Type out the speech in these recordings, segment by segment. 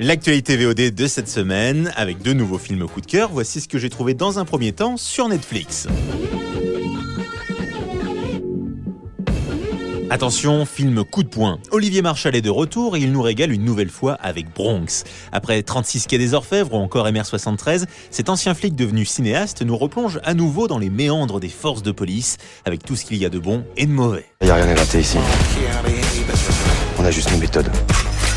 L'actualité VOD de cette semaine, avec deux nouveaux films coup de cœur, voici ce que j'ai trouvé dans un premier temps sur Netflix. Attention, film coup de poing. Olivier Marchal est de retour et il nous régale une nouvelle fois avec Bronx. Après 36 quais des Orfèvres ou encore MR73, cet ancien flic devenu cinéaste nous replonge à nouveau dans les méandres des forces de police, avec tout ce qu'il y a de bon et de mauvais. Il n'y a rien inventé ici. On a juste une méthode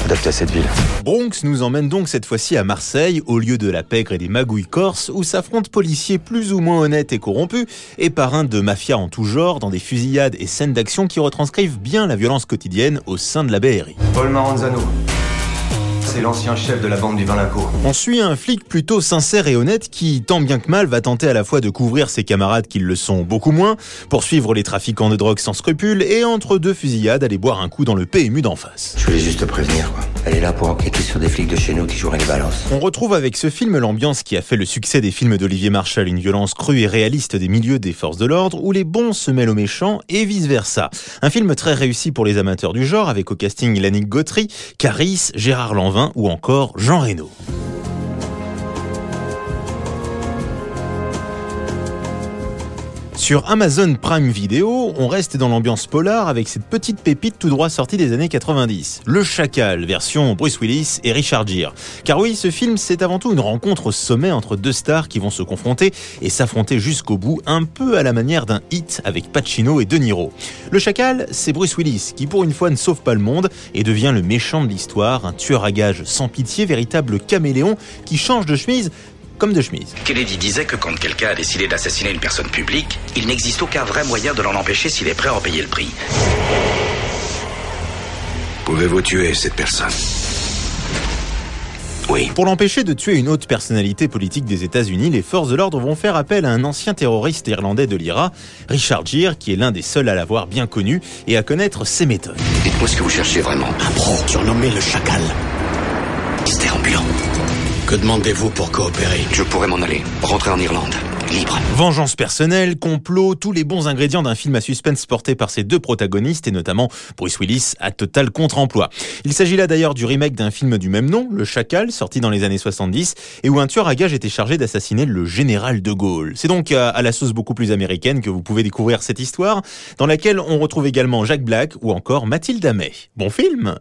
adaptée à cette ville. Bronx nous emmène donc cette fois-ci à Marseille, au lieu de la pègre et des magouilles corses, où s'affrontent policiers plus ou moins honnêtes et corrompus, et parrains de mafia en tout genre, dans des fusillades et scènes d'action qui retranscrivent bien la violence quotidienne au sein de la BRI. Paul Maranzano. C'est l'ancien chef de la bande du Valinco. On suit un flic plutôt sincère et honnête qui, tant bien que mal, va tenter à la fois de couvrir ses camarades qui le sont beaucoup moins, poursuivre les trafiquants de drogue sans scrupules et entre deux fusillades aller boire un coup dans le PMU d'en face. Je voulais juste te prévenir, quoi. Elle est là pour enquêter sur des flics de chez nous qui joueraient les balances. On retrouve avec ce film l'ambiance qui a fait le succès des films d'Olivier Marshall, une violence crue et réaliste des milieux des forces de l'ordre où les bons se mêlent aux méchants et vice-versa. Un film très réussi pour les amateurs du genre avec au casting Lannick Gautry, Caris, Gérard Lanvin ou encore Jean Reno. Sur Amazon Prime Video, on reste dans l'ambiance polar avec cette petite pépite tout droit sortie des années 90. Le Chacal, version Bruce Willis et Richard Gere. Car oui, ce film, c'est avant tout une rencontre au sommet entre deux stars qui vont se confronter et s'affronter jusqu'au bout, un peu à la manière d'un hit avec Pacino et De Niro. Le Chacal, c'est Bruce Willis, qui pour une fois ne sauve pas le monde et devient le méchant de l'histoire, un tueur à gages sans pitié, véritable caméléon qui change de chemise comme de chemise. Kennedy disait que quand quelqu'un a décidé d'assassiner une personne publique, il n'existe aucun vrai moyen de l'en empêcher s'il est prêt à en payer le prix. Pouvez-vous tuer cette personne? Oui. Pour l'empêcher de tuer une haute personnalité politique des États-Unis, les forces de l'ordre vont faire appel à un ancien terroriste irlandais de l'IRA, Richard Gere, qui est l'un des seuls à l'avoir bien connu et à connaître ses méthodes. Dites-moi ce que vous cherchez vraiment. Un pro surnommé le Chacal. Mystère ambulant. Que demandez-vous pour coopérer Je pourrais m'en aller, rentrer en Irlande, libre. Vengeance personnelle, complot, tous les bons ingrédients d'un film à suspense porté par ses deux protagonistes et notamment Bruce Willis à total contre-emploi. Il s'agit là d'ailleurs du remake d'un film du même nom, Le Chacal, sorti dans les années 70 et où un tueur à gages était chargé d'assassiner le général de Gaulle. C'est donc à la sauce beaucoup plus américaine que vous pouvez découvrir cette histoire dans laquelle on retrouve également Jacques Black ou encore Mathilde Amet. Bon film